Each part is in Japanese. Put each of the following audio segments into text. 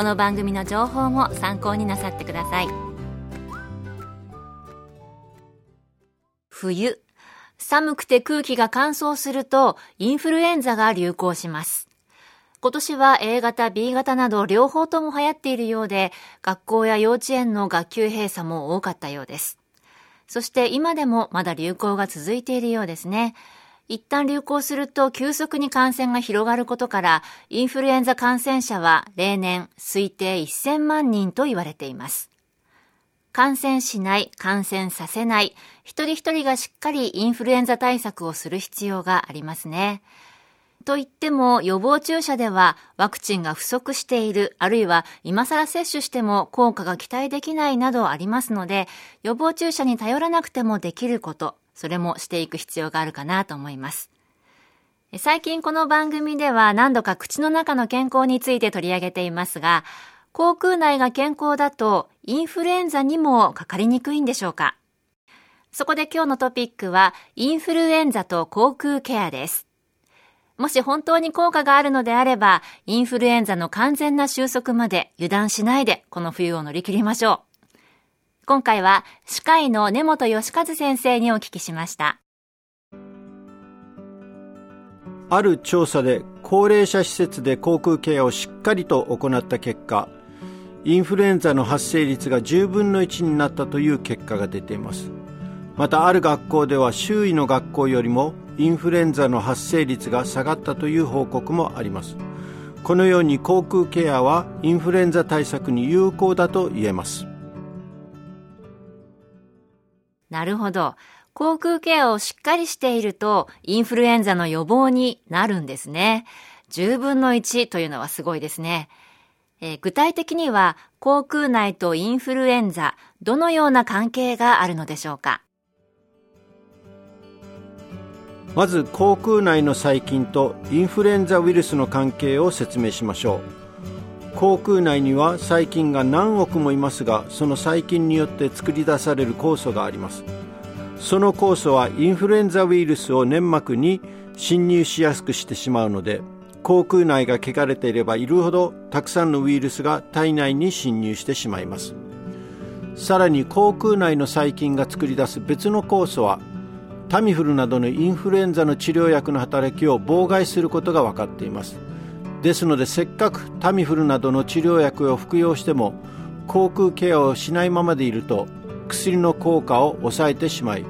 この番組の情報も参考になさってください冬寒くて空気が乾燥するとインフルエンザが流行します今年は A 型、B 型など両方とも流行っているようで、学校や幼稚園の学級閉鎖も多かったようです。そして今でもまだ流行が続いているようですね。一旦流行すると急速に感染が広がることから、インフルエンザ感染者は例年推定1000万人と言われています。感染しない、感染させない、一人一人がしっかりインフルエンザ対策をする必要がありますね。と言っても予防注射ではワクチンが不足している、あるいは今更接種しても効果が期待できないなどありますので、予防注射に頼らなくてもできること、それもしていく必要があるかなと思います。最近この番組では何度か口の中の健康について取り上げていますが、口腔内が健康だとインフルエンザにもかかりにくいんでしょうか？そこで今日のトピックはインフルエンザと口腔ケアです。もし本当に効果があるのであれば、インフルエンザの完全な収束まで油断しないでこの冬を乗り切りましょう。今回は歯科医の根本義和先生にお聞きしました。ある調査で高齢者施設で口腔ケアをしっかりと行った結果インフルエンザの発生率が10分の1になったという結果が出ています。またある学校では周囲の学校よりもインフルエンザの発生率が下がったという報告もあります。このように口腔ケアはインフルエンザ対策に有効だと言えます。なるほど。口腔ケアをしっかりしていると、インフルエンザの予防になるんですね。10分の1というのはすごいですね。えー、具体的には、口腔内とインフルエンザ、どのような関係があるのでしょうか？まず口腔内の細菌とインフルエンザウイルスの関係を説明しましょう口腔内には細菌が何億もいますがその細菌によって作り出される酵素があります。その酵素はインフルエンザウイルスを粘膜に侵入しやすくしてしまうので口腔内が汚れていればいるほどたくさんのウイルスが体内に侵入してしまいます。さらに口腔内の細菌が作り出す別の酵素はタミフルなどのインフルエンザの治療薬の働きを妨害することが分かっています。ですのでせっかくタミフルなどの治療薬を服用しても口腔ケアをしないままでいると薬の効果を抑えてしまい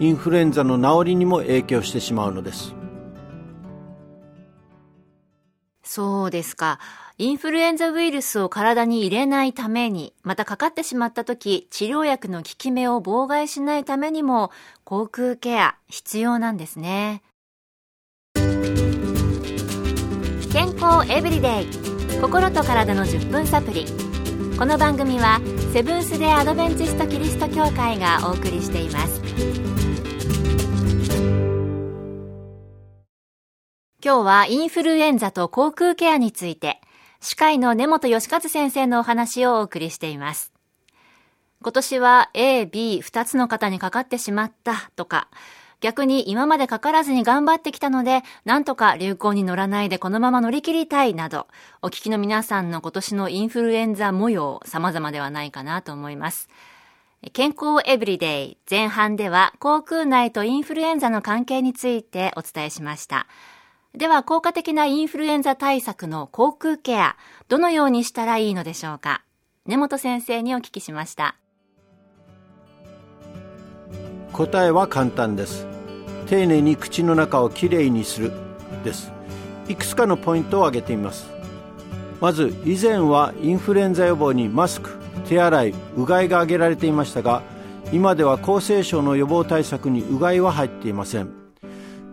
インフルエンザの治りにも影響してしまうのですそうですか。インフルエンザウイルスを体に入れないために、またかかってしまった時、治療薬の効き目を妨害しないためにも、口腔ケア必要なんですね。康エブリデイ心と体の10分サプリ。この番組はセブンス・デ・アドベンチスト・キリスト教会がお送りしています。今日はインフルエンザと口腔ケアについて歯科医の根本義和先生のお話をお送りしています。今年は A、B、2つの方にかかってしまったとか逆に今までかからずに頑張ってきたので、なんとか流行に乗らないでこのまま乗り切りたいなど、お聞きの皆さんの今年のインフルエンザ模様、様々ではないかなと思います。健康エブリデイ前半では口腔内とインフルエンザの関係についてお伝えしました。では効果的なインフルエンザ対策の口腔ケア、どのようにしたらいいのでしょうか？根本先生にお聞きしました答えは簡単です丁寧に口の中をきれいにするです。いくつかのポイントを挙げてみます。まず以前はインフルエンザ予防にマスク手洗いうがいが挙げられていましたが今では厚生省の予防対策にうがいは入っていません。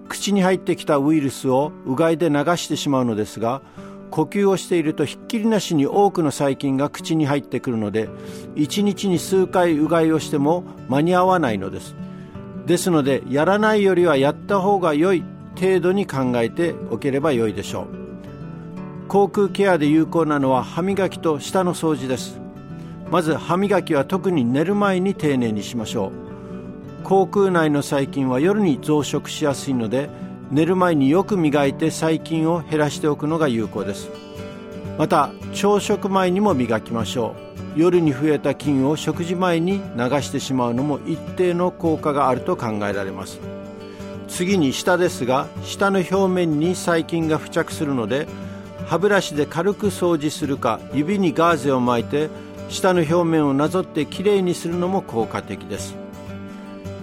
口に入ってきたウイルスをうがいで流してしまうのですが呼吸をしているとひっきりなしに多くの細菌が口に入ってくるので1日に数回うがいをしても間に合わないのです。ですのでやらないよりはやった方が良い程度に考えておければ良いでしょう。口腔ケアで有効なのは歯磨きと舌の掃除です。まず歯磨きは特に寝る前に丁寧にしましょう。口腔内の細菌は夜に増殖しやすいので寝る前によく磨いて細菌を減らしておくのが有効です。また朝食前にも磨きましょう。夜に増えた菌を食事前に流してしまうのも一定の効果があると考えられます。次に舌ですが舌の表面に細菌が付着するので歯ブラシで軽く掃除するか指にガーゼを巻いて舌の表面をなぞってきれいにするのも効果的です。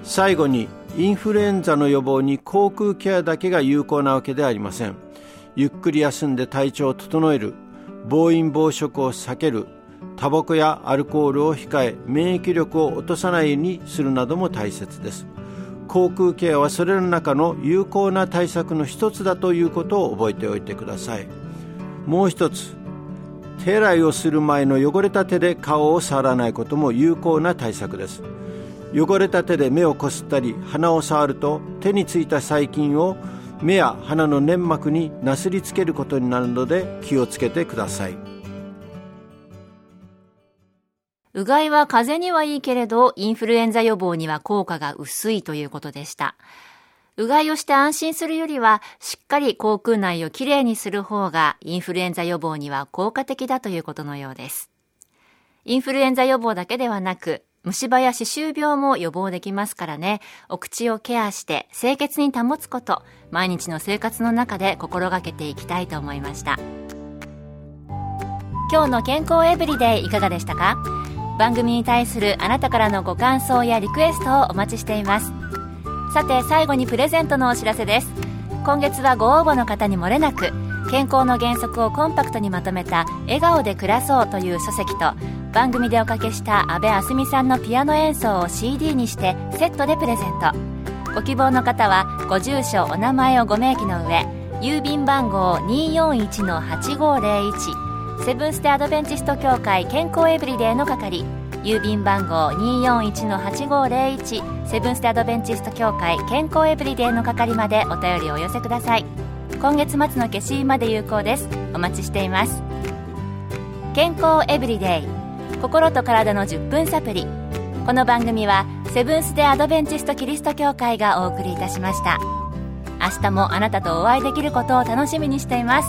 最後にインフルエンザの予防に口腔ケアだけが有効なわけではありません。ゆっくり休んで体調を整える。暴飲暴食を避ける。タバコやアルコールを控え免疫力を落とさないようにするなども大切です。口腔ケアはそれらの中の有効な対策の一つだということを覚えておいてください。もう一つ手洗いをする前の汚れた手で顔を触らないことも有効な対策です。汚れた手で目をこすったり鼻を触ると手についた細菌を目や鼻の粘膜になすりつけることになるので気をつけてください。うがいは風邪にはいいけれどインフルエンザ予防には効果が薄いということでしたうがいをして安心するよりは、しっかり口腔内をきれいにする方が、インフルエンザ予防には効果的だということのようです。インフルエンザ予防だけではなく、虫歯や歯周病も予防できますからね、お口をケアして清潔に保つこと、毎日の生活の中で心がけていきたいと思いました。今日の健康エブリデイいかがでしたか？番組に対するあなたからのご感想やリクエストをお待ちしています。さて最後にプレゼントのお知らせです。今月はご応募の方にもれなく健康の原則をコンパクトにまとめた「笑顔で暮らそう」という書籍と番組でおかけした阿部あすみさんのピアノ演奏を CD にしてセットでプレゼント。ご希望の方はご住所お名前をご明記の上郵便番号241-8501セブンステ・アドベンチスト協会健康エブリデイの係。郵便番号241-8501セブンステアドベンチスト協会健康エブリデイの係までお便りをお寄せください。今月末の消印まで有効です。お待ちしています。健康エブリデイ。心と体の10分サプリ。この番組はセブンス・デ・アドベンチスト・キリスト教会がお送りいたしました。明日もあなたとお会いできることを楽しみにしています。